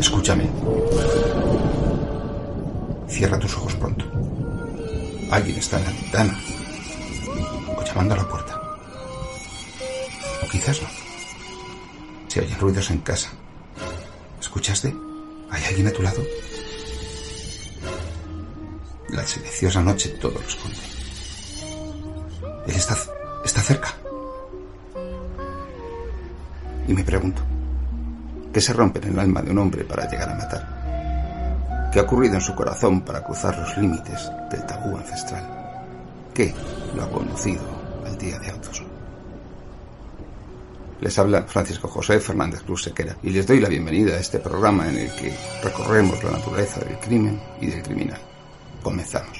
Escúchame. Cierra tus ojos pronto. Alguien está en la ventana. O llamando a la puerta. O quizás no. Se oyen ruidos en casa. ¿Escuchaste? ¿Hay alguien a tu lado? La silenciosa noche todo lo esconde. Él está, está cerca. Y me pregunto, ¿qué se rompe en el alma de un hombre para llegar a matar? ¿Qué ha ocurrido en su corazón para cruzar los límites del tabú ancestral? ¿Qué lo ha conducido al día de autos? Les habla Francisco José Fernández Cruz Sequera y les doy la bienvenida a este programa en el que recorremos la naturaleza del crimen y del criminal. Comenzamos.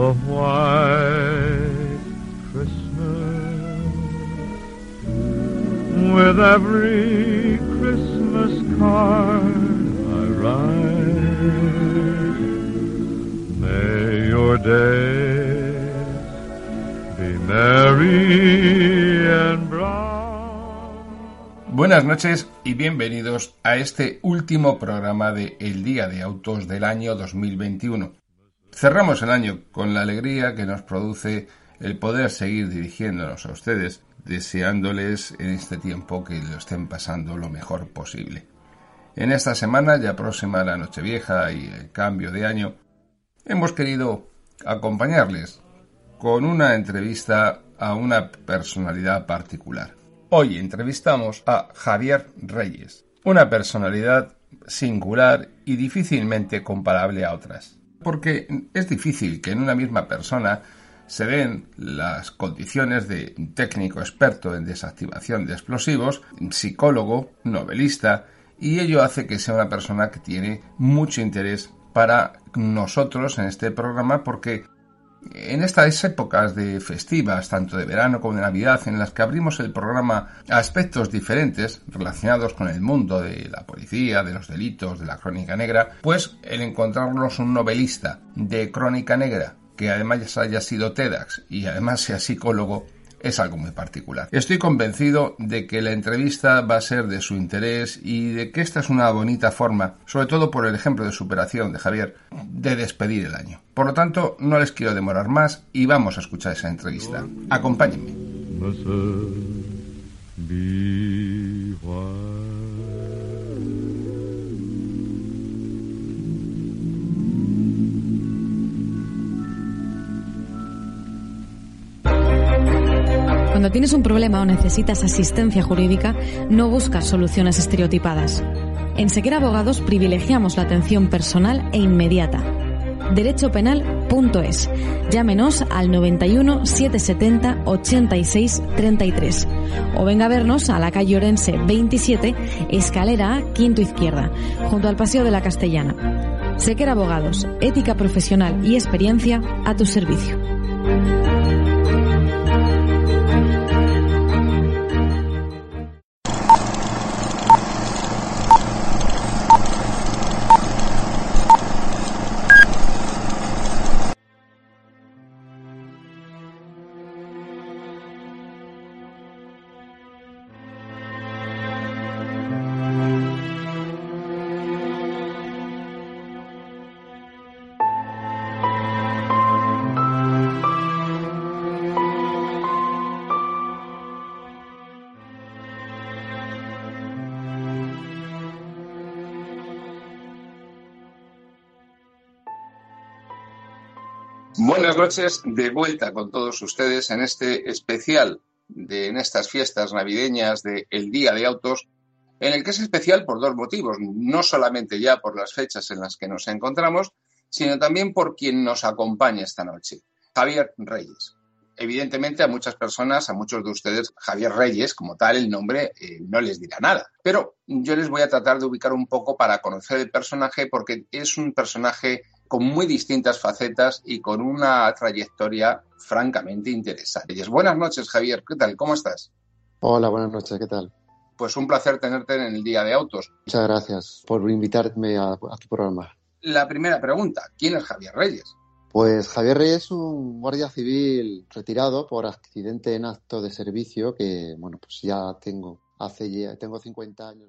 A white Christmas with every Christmas card I write. May your days be merry and. Buenas noches y bienvenidos a este último programa de El Día de Autos del año 2021. Cerramos el año con la alegría que nos produce el poder seguir dirigiéndonos a ustedes, deseándoles en este tiempo que lo estén pasando lo mejor posible. En esta semana, ya próxima a la Nochevieja y el cambio de año, hemos querido acompañarles con una entrevista a una personalidad particular. Hoy entrevistamos a Javier Reyes, una personalidad singular y difícilmente comparable a otras. Porque es difícil que en una misma persona se den las condiciones de técnico experto en desactivación de explosivos, psicólogo, novelista, y ello hace que sea una persona que tiene mucho interés para nosotros en este programa porque en estas épocas de festivas, tanto de verano como de Navidad, en las que abrimos el programa a aspectos diferentes relacionados con el mundo de la policía, de los delitos, de la crónica negra, pues el encontrarnos un novelista de crónica negra que además haya sido TEDx y además sea psicólogo, es algo muy particular. Estoy convencido de que la entrevista va a ser de su interés y de que esta es una bonita forma, sobre todo por el ejemplo de superación de Javier, de despedir el año. Por lo tanto, no les quiero demorar más y vamos a escuchar esa entrevista. Acompáñenme. Cuando tienes un problema o necesitas asistencia jurídica, no buscas soluciones estereotipadas. En Sequera Abogados privilegiamos la atención personal e inmediata. Derechopenal.es. Llámenos al 91 770 86 33 o venga a vernos a la calle Orense 27, escalera A, quinto izquierda, junto al Paseo de la Castellana. Sequera Abogados, ética profesional y experiencia a tu servicio. Buenas noches, de vuelta con todos ustedes en este especial de en estas fiestas navideñas de El Día de Autos, en el que es especial por dos motivos, no solamente ya por las fechas en las que nos encontramos, sino también por quien nos acompaña esta noche, Javier Reyes. Evidentemente a muchas personas, a muchos de ustedes, Javier Reyes, como tal, el nombre eh, no les dirá nada. Pero yo les voy a tratar de ubicar un poco para conocer el personaje porque es un personaje con muy distintas facetas y con una trayectoria francamente interesante. Buenas noches, Javier. ¿Qué tal? ¿Cómo estás? Hola, buenas noches. ¿Qué tal? Pues un placer tenerte en el Día de Autos. Muchas gracias por invitarme a, a tu programa. La primera pregunta, ¿quién es Javier Reyes? Pues Javier Reyes es un guardia civil retirado por accidente en acto de servicio que, bueno, pues ya tengo, hace ya, tengo 50 años.